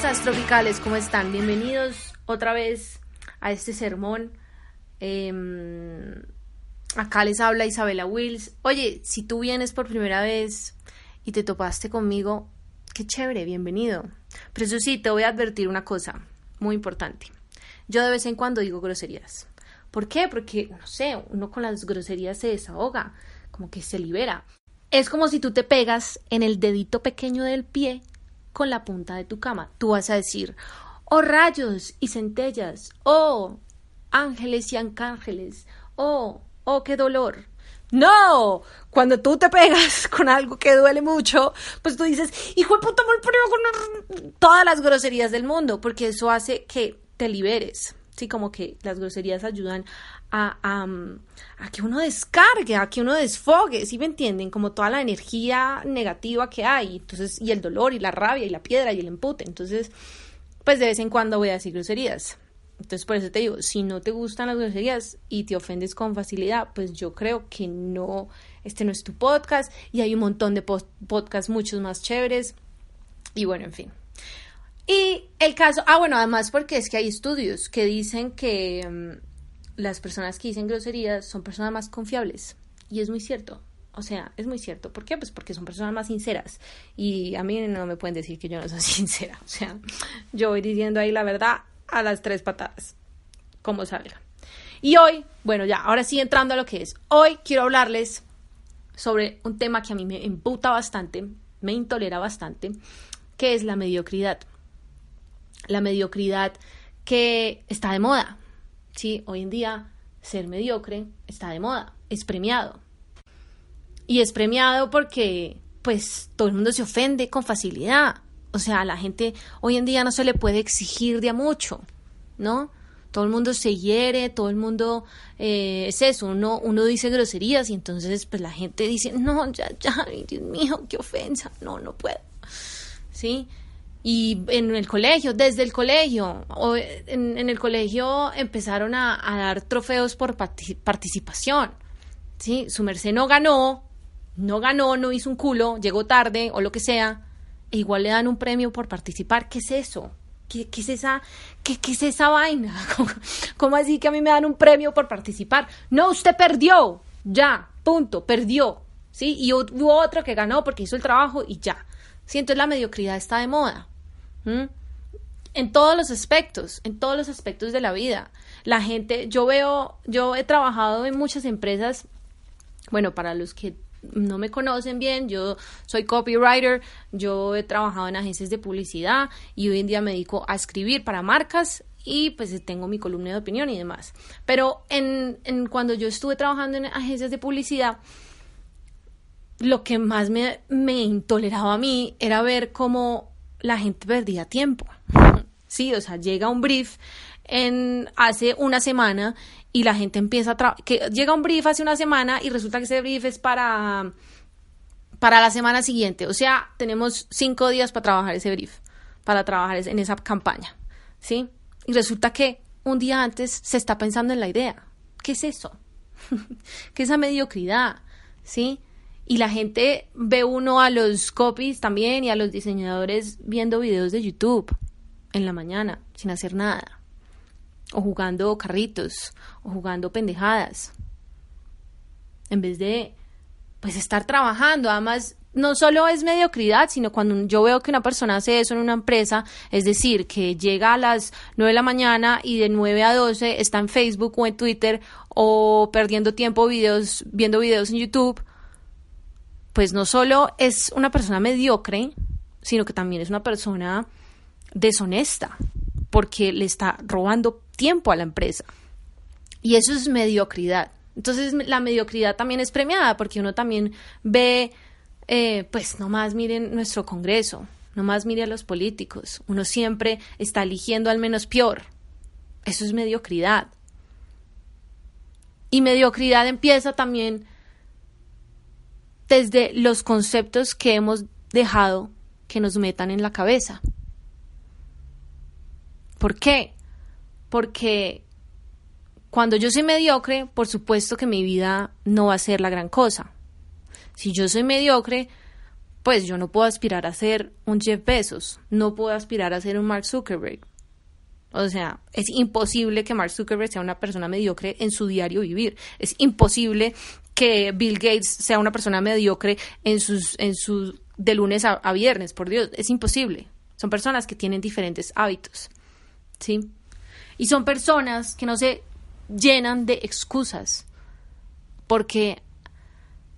Tropicales, ¿cómo están? Bienvenidos otra vez a este sermón. Em, acá les habla Isabela Wills. Oye, si tú vienes por primera vez y te topaste conmigo, qué chévere, bienvenido. Pero eso sí, te voy a advertir una cosa muy importante. Yo de vez en cuando digo groserías. ¿Por qué? Porque, no sé, uno con las groserías se desahoga, como que se libera. Es como si tú te pegas en el dedito pequeño del pie con la punta de tu cama. Tú vas a decir, oh rayos y centellas, oh ángeles y arcángeles, oh, oh, qué dolor. No, cuando tú te pegas con algo que duele mucho, pues tú dices, hijo de puta, me con todas las groserías del mundo, porque eso hace que te liberes. Sí, como que las groserías ayudan a, a, que uno descargue, a que uno desfogue, ¿sí me entienden? Como toda la energía negativa que hay, entonces, y el dolor, y la rabia, y la piedra, y el empute. Entonces, pues de vez en cuando voy a decir groserías. Entonces, por eso te digo, si no te gustan las groserías y te ofendes con facilidad, pues yo creo que no, este no es tu podcast, y hay un montón de podcasts muchos más chéveres. Y bueno, en fin. Y el caso, ah, bueno, además porque es que hay estudios que dicen que mm, las personas que dicen groserías son personas más confiables. Y es muy cierto. O sea, es muy cierto. ¿Por qué? Pues porque son personas más sinceras. Y a mí no me pueden decir que yo no soy sincera. O sea, yo voy diciendo ahí la verdad a las tres patadas. Como salga. Y hoy, bueno, ya, ahora sí entrando a lo que es. Hoy quiero hablarles sobre un tema que a mí me emputa bastante, me intolera bastante, que es la mediocridad. La mediocridad que está de moda. Sí, hoy en día ser mediocre está de moda, es premiado. Y es premiado porque pues todo el mundo se ofende con facilidad. O sea, a la gente hoy en día no se le puede exigir de a mucho, ¿no? Todo el mundo se hiere, todo el mundo eh, es eso, uno, uno dice groserías y entonces pues la gente dice, no, ya, ya, Dios mío, qué ofensa, no, no puedo. ¿Sí? Y en el colegio, desde el colegio, o en, el colegio empezaron a, dar trofeos por participación. ¿sí? Su merced no ganó, no ganó, no hizo un culo, llegó tarde o lo que sea, e igual le dan un premio por participar. ¿Qué es eso? ¿Qué, es, esa, qué, es esa vaina? ¿Cómo, así que a mí me dan un premio por participar? No, usted perdió, ya, punto, perdió. ¿sí? Y hubo otro que ganó porque hizo el trabajo y ya. ¿Sí? Entonces la mediocridad está de moda. En todos los aspectos, en todos los aspectos de la vida. La gente, yo veo, yo he trabajado en muchas empresas, bueno, para los que no me conocen bien, yo soy copywriter, yo he trabajado en agencias de publicidad y hoy en día me dedico a escribir para marcas y pues tengo mi columna de opinión y demás. Pero en, en cuando yo estuve trabajando en agencias de publicidad, lo que más me, me intoleraba a mí era ver cómo la gente perdía tiempo. Sí, o sea, llega un brief en hace una semana y la gente empieza a que llega un brief hace una semana y resulta que ese brief es para para la semana siguiente. O sea, tenemos cinco días para trabajar ese brief, para trabajar en esa campaña, ¿sí? Y resulta que un día antes se está pensando en la idea. ¿Qué es eso? ¿Qué es esa mediocridad? ¿Sí? Y la gente ve uno a los copies también y a los diseñadores viendo videos de YouTube en la mañana sin hacer nada. O jugando carritos, o jugando pendejadas. En vez de, pues, estar trabajando. Además, no solo es mediocridad, sino cuando yo veo que una persona hace eso en una empresa, es decir, que llega a las 9 de la mañana y de 9 a 12 está en Facebook o en Twitter o perdiendo tiempo videos, viendo videos en YouTube, pues no solo es una persona mediocre, sino que también es una persona deshonesta, porque le está robando tiempo a la empresa. Y eso es mediocridad. Entonces la mediocridad también es premiada, porque uno también ve, eh, pues nomás miren nuestro Congreso, nomás mire a los políticos, uno siempre está eligiendo al menos peor. Eso es mediocridad. Y mediocridad empieza también desde los conceptos que hemos dejado que nos metan en la cabeza. ¿Por qué? Porque cuando yo soy mediocre, por supuesto que mi vida no va a ser la gran cosa. Si yo soy mediocre, pues yo no puedo aspirar a ser un Jeff Bezos, no puedo aspirar a ser un Mark Zuckerberg. O sea, es imposible que Mark Zuckerberg sea una persona mediocre en su diario vivir. Es imposible que Bill Gates sea una persona mediocre en sus, en sus, de lunes a, viernes, por Dios, es imposible. Son personas que tienen diferentes hábitos, ¿sí? Y son personas que no se llenan de excusas, porque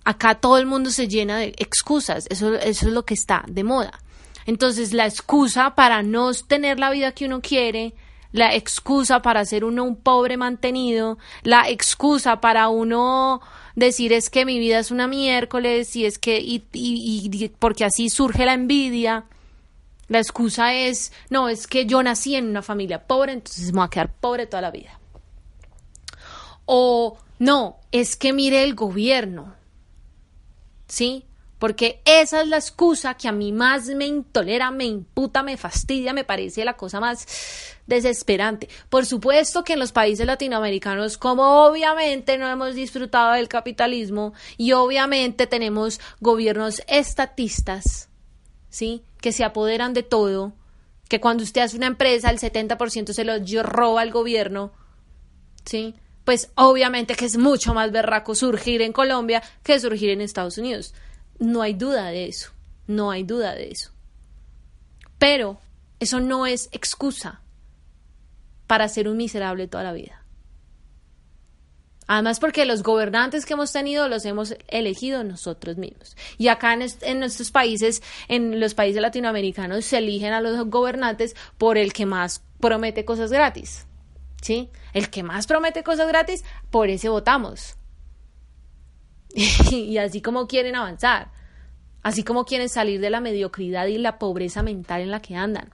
acá todo el mundo se llena de excusas, eso, eso es lo que está de moda. Entonces, la excusa para no tener la vida que uno quiere, la excusa para ser uno un pobre mantenido, la excusa para uno decir es que mi vida es una miércoles y es que, y, y, y porque así surge la envidia. La excusa es, no, es que yo nací en una familia pobre, entonces me voy a quedar pobre toda la vida. O no, es que mire el gobierno. ¿Sí? Porque esa es la excusa que a mí más me intolera, me imputa, me fastidia, me parece la cosa más desesperante. Por supuesto que en los países latinoamericanos, como obviamente no hemos disfrutado del capitalismo y obviamente tenemos gobiernos estatistas, ¿sí? Que se apoderan de todo, que cuando usted hace una empresa el 70% se lo roba el gobierno, ¿sí? Pues obviamente que es mucho más berraco surgir en Colombia que surgir en Estados Unidos. No hay duda de eso, no hay duda de eso. Pero eso no es excusa para ser un miserable toda la vida. Además porque los gobernantes que hemos tenido los hemos elegido nosotros mismos. Y acá en, nuestros países, en los países latinoamericanos, se eligen a los gobernantes por el que más promete cosas gratis. ¿Sí? El que más promete cosas gratis, por ese votamos. y así como quieren avanzar, así como quieren salir de la mediocridad y la pobreza mental en la que andan,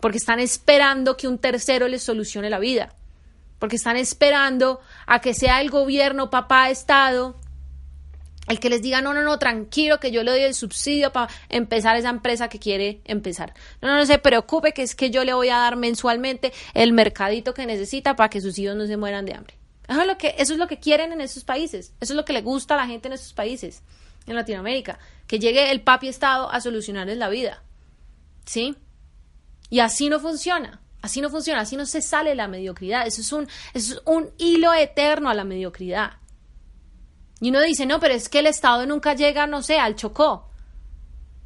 porque están esperando que un tercero les solucione la vida, porque están esperando a que sea el gobierno, papá, Estado, el que les diga, no, no, no, tranquilo, que yo le doy el subsidio para empezar esa empresa que quiere empezar. No, no, no se preocupe, que es que yo le voy a dar mensualmente el mercadito que necesita para que sus hijos no se mueran de hambre. Eso es lo que, quieren en esos países. Eso es lo que le gusta a la gente en esos países, en Latinoamérica. Que llegue el papi Estado a solucionarles la vida. ¿Sí? Y así no funciona. Así no funciona. Así no se sale la mediocridad. Eso es un, eso es un hilo eterno a la mediocridad. Y uno dice, no, pero es que el Estado nunca llega, no sé, al Chocó.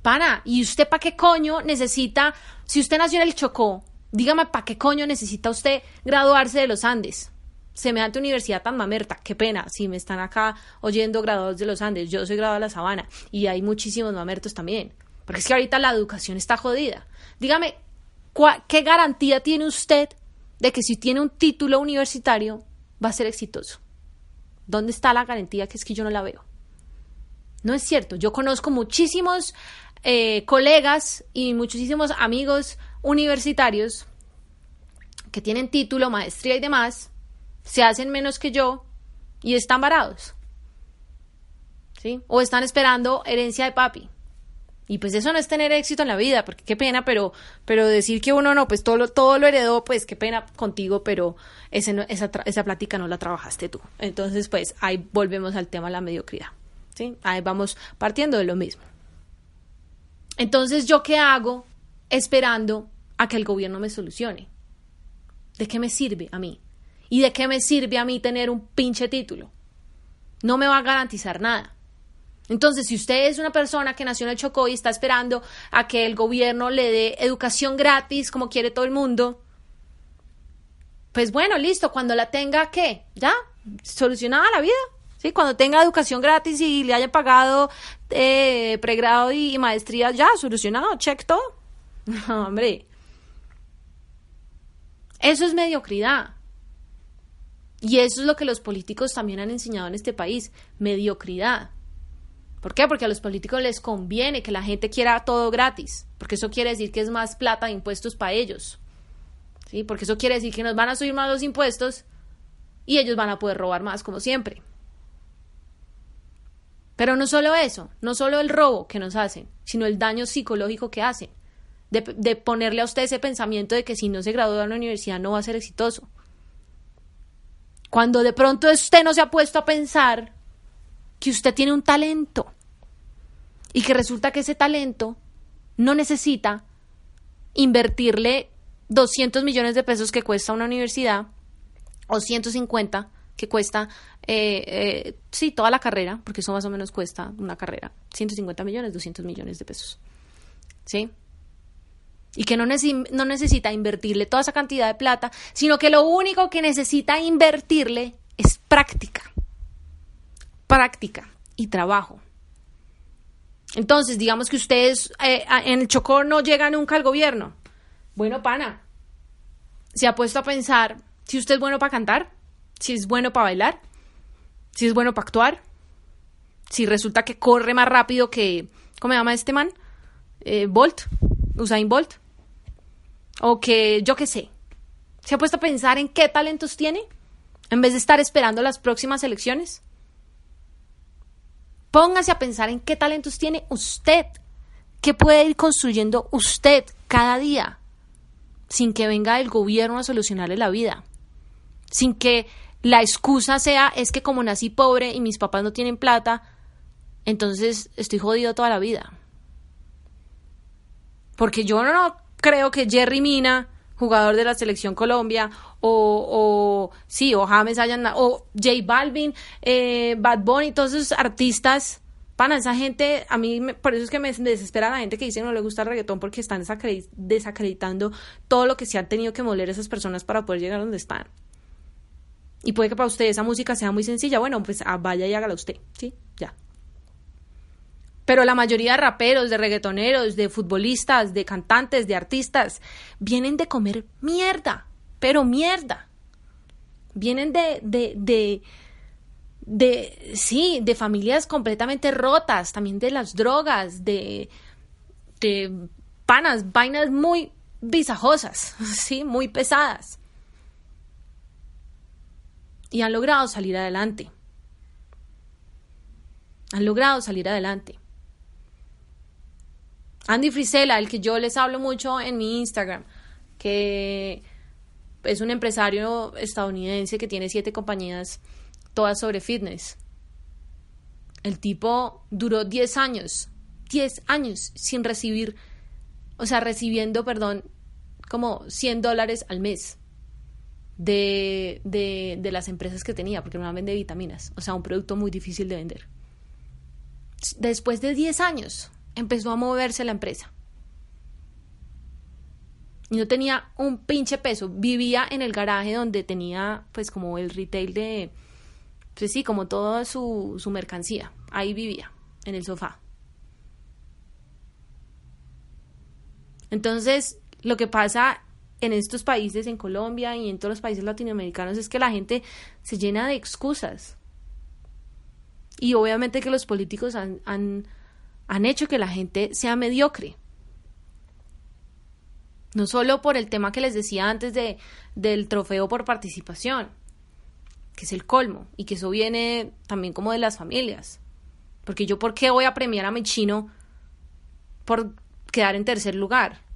Pana, ¿y usted para qué coño necesita, si usted nació en el Chocó, dígame para qué coño necesita usted graduarse de los Andes? Semejante universidad tan mamerta, qué pena, si me están acá oyendo graduados de los Andes, yo soy graduado de la Sabana y hay muchísimos mamertos también, porque es que ahorita la educación está jodida. Dígame, ¿qué garantía tiene usted de que si tiene un título universitario va a ser exitoso? ¿Dónde está la garantía que es que yo no la veo? No es cierto, yo conozco muchísimos eh, colegas y muchísimos amigos universitarios que tienen título, maestría y demás, se hacen menos que yo y están varados. ¿Sí? O están esperando herencia de papi. Y pues eso no es tener éxito en la vida, porque qué pena, pero, pero decir que uno no, pues todo lo, todo lo heredó, pues qué pena contigo, pero ese esa, esa plática no la trabajaste tú. Entonces, pues ahí volvemos al tema de la mediocridad. ¿sí? Ahí vamos partiendo de lo mismo. Entonces, ¿yo qué hago esperando a que el gobierno me solucione? ¿De qué me sirve a mí? ¿Y de qué me sirve a mí tener un pinche título? No me va a garantizar nada. Entonces, si usted es una persona que nació en el Chocó y está esperando a que el gobierno le dé educación gratis, como quiere todo el mundo, pues bueno, listo, cuando la tenga, ¿qué? ¿Ya? ¿Solucionada la vida? ¿Sí? Cuando tenga educación gratis y le haya pagado eh, pregrado y, maestría, ya, solucionado, check todo. hombre. Eso es mediocridad. Y eso es lo que los políticos también han enseñado en este país, mediocridad. ¿Por qué? Porque a los políticos les conviene que la gente quiera todo gratis, porque eso quiere decir que es más plata de impuestos para ellos. ¿Sí? Porque eso quiere decir que nos van a subir más los impuestos y ellos van a poder robar más como siempre. Pero no solo eso, no solo el robo que nos hacen, sino el daño psicológico que hacen, de, de ponerle a usted ese pensamiento de que si no se gradúa en la universidad no va a ser exitoso. Cuando de pronto usted no se ha puesto a pensar que usted tiene un talento Y que resulta que ese talento no necesita invertirle 200 millones de pesos que cuesta una universidad o 150 que cuesta, eh, eh, sí, toda la carrera, porque eso más o menos cuesta una carrera, 150 millones, 200 millones de pesos. ¿Sí? Y que no, no necesita invertirle toda esa cantidad de plata, sino que lo único que necesita invertirle es práctica. Práctica y trabajo. Entonces, digamos que ustedes eh, en el Chocó no llegan nunca al gobierno. Bueno, pana, se ha puesto a pensar si usted es bueno para cantar, si es bueno para bailar, si es bueno para actuar, si resulta que corre más rápido que, ¿cómo se llama este man? Eh, Bolt, Usain Bolt, o que yo qué sé. ¿Se ha puesto a pensar en qué talentos tiene en vez de estar esperando las próximas elecciones? Póngase a pensar en qué talentos tiene usted, qué puede ir construyendo usted cada día, sin que venga el gobierno a solucionarle la vida, sin que la excusa sea es que como nací pobre y mis papás no tienen plata, entonces estoy jodido toda la vida. Porque yo no creo que Jerry Mina, jugador de la selección Colombia, o, sí, o James hayan, o J Balvin, eh, Bad Bunny, todos esos artistas, pana, esa gente, a mí, por eso es que me desespera la gente que dice que no le gusta el reggaetón porque están desacreditando todo lo que se han tenido que moler esas personas para poder llegar a donde están. Y puede que para usted esa música sea muy sencilla. Bueno, pues ah, vaya y hágala usted. Sí, ya. Pero la mayoría de raperos, de reggaetoneros, de futbolistas, de cantantes, de artistas, vienen de comer mierda. Pero mierda. Vienen de, de, de, de, sí, de familias completamente rotas, también de las drogas, de, de panas, vainas muy visajosas, sí, muy pesadas y han logrado salir adelante. Han logrado salir adelante. Andy Frisella, el que yo les hablo mucho en mi Instagram, que es un empresario estadounidense que tiene siete compañías, todas sobre fitness. El tipo duró 10 años, 10 años sin recibir, o sea, recibiendo, perdón, como 100 dólares al mes de, de, las empresas que tenía, porque no vende vitaminas, o sea, un producto muy difícil de vender. Después de 10 años empezó a moverse la empresa. Y no tenía un pinche peso. Vivía en el garaje donde tenía, pues, como el retail de. Pues sí, como toda su, su mercancía. Ahí vivía, en el sofá. Entonces, lo que pasa en estos países, en Colombia y en todos los países latinoamericanos, es que la gente se llena de excusas. Y obviamente que los políticos han, han, hecho que la gente sea mediocre. No solo por el tema que les decía antes de, del trofeo por participación, que es el colmo, y que eso viene también como de las familias. Porque yo, ¿por qué voy a premiar a mi chino por quedar en tercer lugar?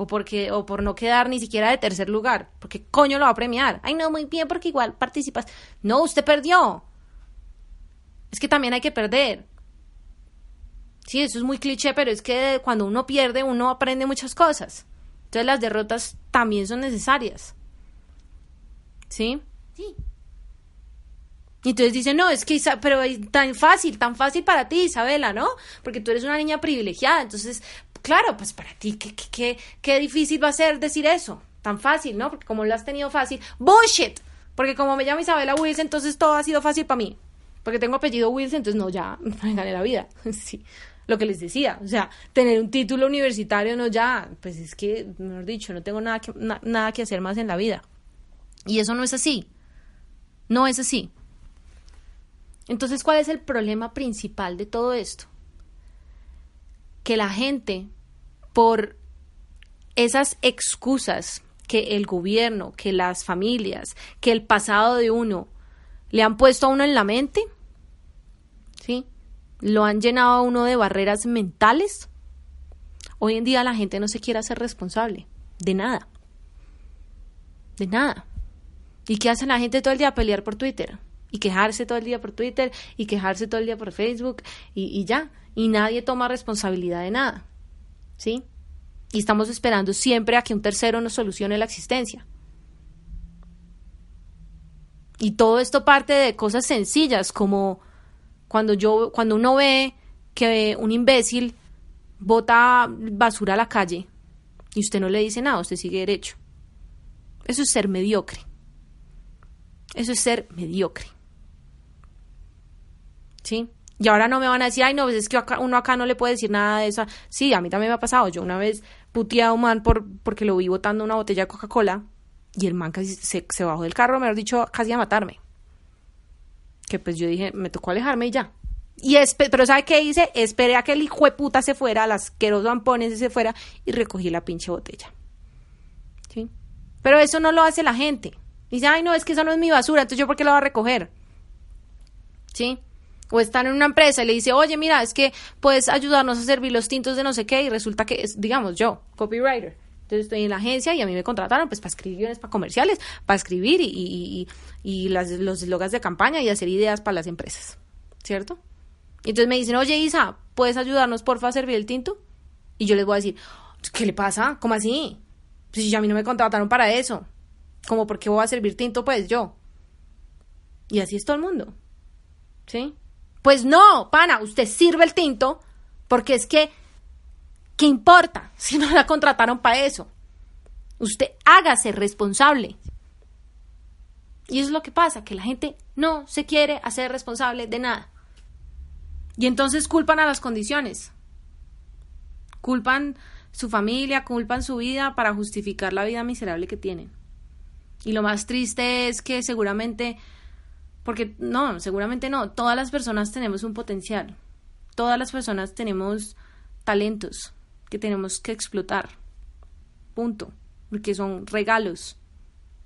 o porque o por no quedar ni siquiera de tercer lugar, porque coño lo va a premiar. Ay, no, muy bien, porque igual participas. No, usted perdió. Es que también hay que perder. Sí, eso es muy cliché, pero es que cuando uno pierde, uno aprende muchas cosas. Entonces las derrotas también son necesarias. ¿Sí? Sí. Y entonces dicen, no, es que, pero es tan fácil, tan fácil para ti, Isabela, ¿no? Porque tú eres una niña privilegiada, entonces claro, pues para ti, ¿qué, qué, qué, difícil va a ser decir eso? Tan fácil, ¿no? Porque como lo has tenido fácil, bullshit. Porque como me llamo Isabela Wills, entonces todo ha sido fácil para mí. Porque tengo apellido Wills, entonces no, ya me gané la vida. sí, lo que les decía. O sea, tener un título universitario, no, ya, pues es que, mejor dicho, no tengo nada que, nada que hacer más en la vida. Y eso no es así. No es así. Entonces, ¿cuál es el problema principal de todo esto? que la gente, por esas excusas que el gobierno, que las familias, que el pasado de uno le han puesto a uno en la mente, ¿sí? Lo han llenado a uno de barreras mentales. Hoy en día la gente no se quiere hacer responsable de nada. De nada. ¿Y qué hace la gente todo el día? Pelear por Twitter. Y quejarse todo el día por Twitter. Y quejarse todo el día por Facebook. Y, y ya y nadie toma responsabilidad de nada. ¿Sí? Y estamos esperando siempre a que un tercero nos solucione la existencia. Y todo esto parte de cosas sencillas, como cuando yo, cuando uno ve que un imbécil bota basura a la calle y usted no le dice nada, usted sigue derecho. Eso es ser mediocre. Eso es ser mediocre. ¿Sí? Y ahora no me van a decir, ay, no, pues es que uno acá no le puede decir nada de eso. Sí, a mí también me ha pasado. Yo una vez puteé a un man por, porque lo vi botando una botella de Coca-Cola y el man casi se, se bajó del carro, mejor dicho, casi a matarme. Que pues yo dije, me tocó alejarme y ya. Y pero ¿sabe qué hice? Esperé a que el hijo de puta se fuera, las asqueroso ampones se fuera y recogí la pinche botella. ¿Sí? Pero eso no lo hace la gente. Dice, ay, no, es que eso no es mi basura, entonces yo por qué lo voy a recoger. ¿Sí? O están en una empresa y le dice, oye, mira, es que puedes ayudarnos a servir los tintos de no sé qué, y resulta que es, digamos, yo, copywriter. Entonces estoy en la agencia y a mí me contrataron pues para escribir para comerciales, para escribir y, y, las, los eslogans de campaña y hacer ideas para las empresas. ¿Cierto? Y entonces me dicen, oye Isa, ¿puedes ayudarnos porfa a servir el tinto? Y yo les voy a decir, ¿qué le pasa? ¿Cómo así? Pues si a mí no me contrataron para eso. ¿Cómo por qué voy a servir tinto? Pues yo. Y así es todo el mundo. ¿Sí? Pues no, pana, usted sirve el tinto porque es que, ¿qué importa si no la contrataron para eso? Usted hágase responsable. Y eso es lo que pasa, que la gente no se quiere hacer responsable de nada. Y entonces culpan a las condiciones. Culpan su familia, culpan su vida para justificar la vida miserable que tienen. Y lo más triste es que seguramente porque no, seguramente no. Todas las personas tenemos un potencial. Todas las personas tenemos talentos que tenemos que explotar. Punto. Porque son regalos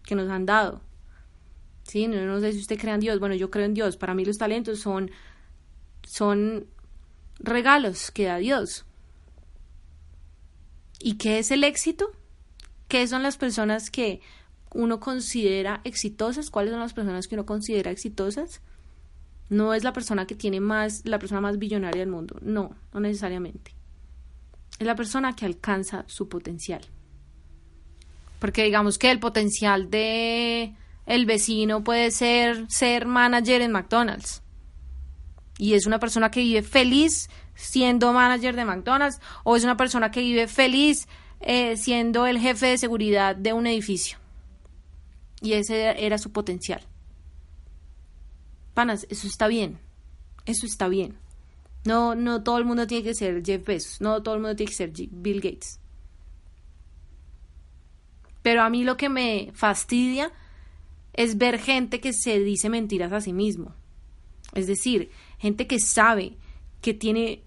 que nos han dado. Sí, no, no sé si usted cree en Dios. Bueno, yo creo en Dios. Para mí los talentos son, son regalos que da Dios. ¿Y qué es el éxito? ¿Qué son las personas que uno considera exitosas, cuáles son las personas que uno considera exitosas. No es la persona que tiene más, la persona más billonaria del mundo, no, no necesariamente. Es la persona que alcanza su potencial. Porque digamos que el potencial de el vecino puede ser ser manager en McDonald's. Y es una persona que vive feliz siendo manager de McDonald's o es una persona que vive feliz eh, siendo el jefe de seguridad de un edificio y ese era su potencial. Panas, eso está bien. Eso está bien. No, no todo el mundo tiene que ser Jeff Bezos, no todo el mundo tiene que ser Bill Gates. Pero a mí lo que me fastidia es ver gente que se dice mentiras a sí mismo. Es decir, gente que sabe que tiene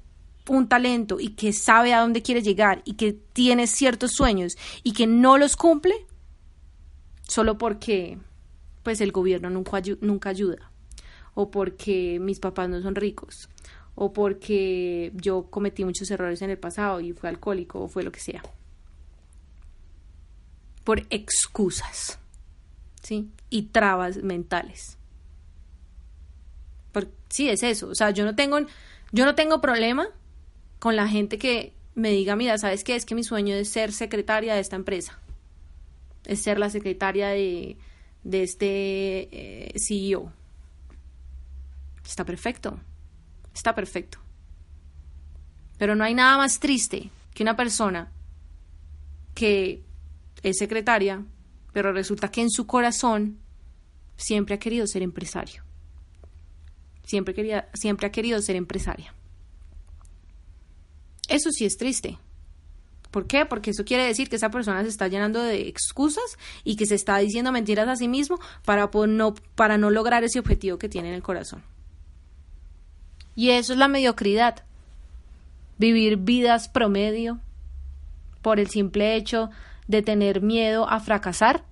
un talento y que sabe a dónde quiere llegar y que tiene ciertos sueños y que no los cumple solo porque pues el gobierno nunca, nunca ayuda o porque mis papás no son ricos o porque yo cometí muchos errores en el pasado y fui alcohólico o fue lo que sea. Por excusas, ¿sí? Y trabas mentales. Por, sí, es eso. O sea, yo no tengo, yo no tengo problema con la gente que me diga, mira, ¿sabes qué? Es que mi sueño es ser secretaria de esta empresa es ser la secretaria de, de este eh, CEO. Está perfecto, está perfecto. Pero no hay nada más triste que una persona que es secretaria, pero resulta que en su corazón siempre ha querido ser empresario. Siempre, quería, siempre ha querido ser empresaria. Eso sí es triste. ¿Por qué? Porque eso quiere decir que esa persona se está llenando de excusas y que se está diciendo mentiras a sí mismo para no, para no lograr ese objetivo que tiene en el corazón. Y eso es la mediocridad. Vivir vidas promedio por el simple hecho de tener miedo a fracasar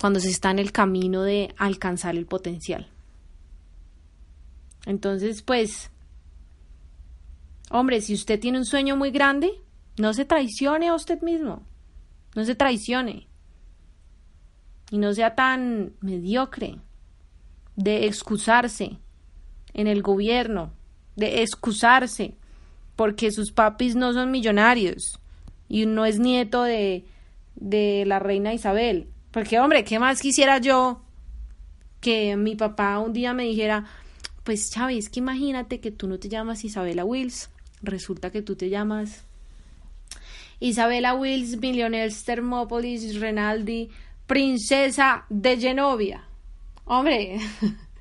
cuando se está en el camino de alcanzar el potencial. Entonces, pues, hombre, si usted tiene un sueño muy grande, no se traicione a usted mismo. No se traicione. Y no sea tan mediocre de excusarse en el gobierno de excusarse, porque sus papis no son millonarios y no es nieto de, de la reina Isabel. Porque, hombre, ¿qué más quisiera yo que mi papá un día me dijera, pues Chávez, que imagínate que tú no te llamas Isabela Wills, resulta que tú te llamas Isabela Wills, Millionaires Thermopolis, Renaldi, princesa de Genovia. Hombre,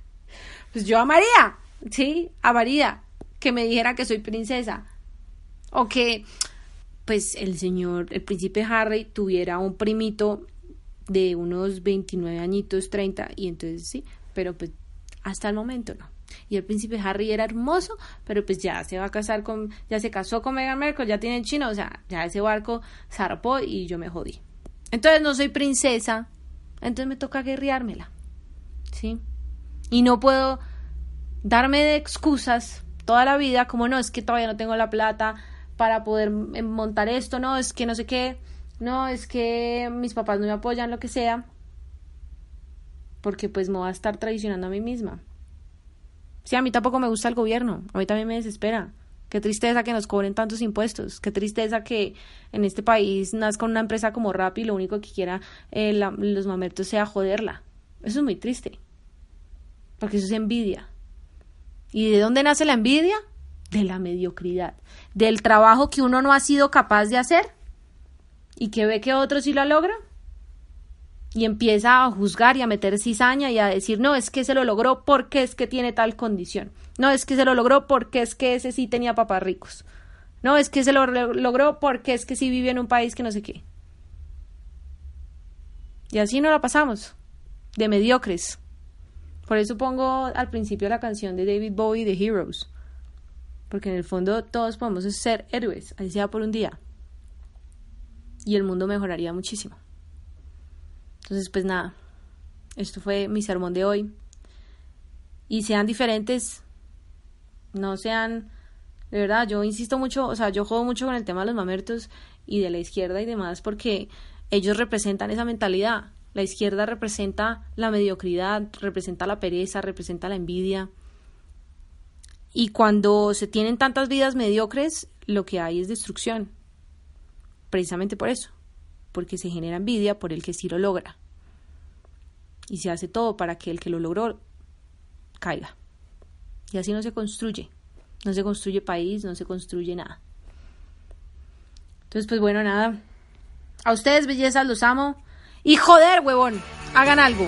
pues yo amaría, ¿sí? Amaría que me dijera que soy princesa. O que, pues, el señor, el príncipe Harry tuviera un primito de unos 29 añitos, 30, y entonces sí, pero pues hasta el momento no. Y el príncipe Harry era hermoso, pero pues ya se va a casar con, ya se casó con Meghan Markle, ya tiene chino, o sea, ya ese barco zarpó y yo me jodí. Entonces no soy princesa, entonces me toca guerreármela, ¿sí? Y no puedo darme de excusas toda la vida, como no, es que todavía no tengo la plata para poder montar esto, no, es que no sé qué, no, es que mis papás no me apoyan, lo que sea, porque pues me voy a estar traicionando a mí misma. Sí, a mí tampoco me gusta el gobierno, a mí también me desespera. Qué tristeza que nos cobren tantos impuestos, qué tristeza que en este país nazca una empresa como Rappi y lo único que quiera eh, los mamertos sea joderla. Eso es muy triste, porque eso es envidia. ¿Y de dónde nace la envidia? De la mediocridad, del trabajo que uno no ha sido capaz de hacer y que ve que otro sí lo logra y empieza a juzgar y a meter cizaña y a decir, no, es que se lo logró porque es que tiene tal condición. No, es que se lo logró porque es que ese sí tenía papás ricos. No, es que se lo logró porque es que sí vive en un país que no sé qué. Y así no la pasamos, de mediocres. Por eso pongo al principio la canción de David Bowie de Heroes. Porque en el fondo todos podemos ser héroes, así sea por un día. Y el mundo mejoraría muchísimo. Entonces, pues nada, esto fue mi sermón de hoy. Y sean diferentes, no sean, de verdad, yo insisto mucho, o sea, yo juego mucho con el tema de los mamertos y de la izquierda y demás porque ellos representan esa mentalidad. La izquierda representa la mediocridad, representa la pereza, representa la envidia. Y cuando se tienen tantas vidas mediocres, lo que hay es destrucción. Precisamente por eso, porque se genera envidia por el que sí lo logra y se hace todo para que el que lo logró caiga. Y así no se construye. No se construye país, no se construye nada. Entonces, pues bueno, nada. A ustedes, bellezas, los amo. Y joder, huevón, hagan algo.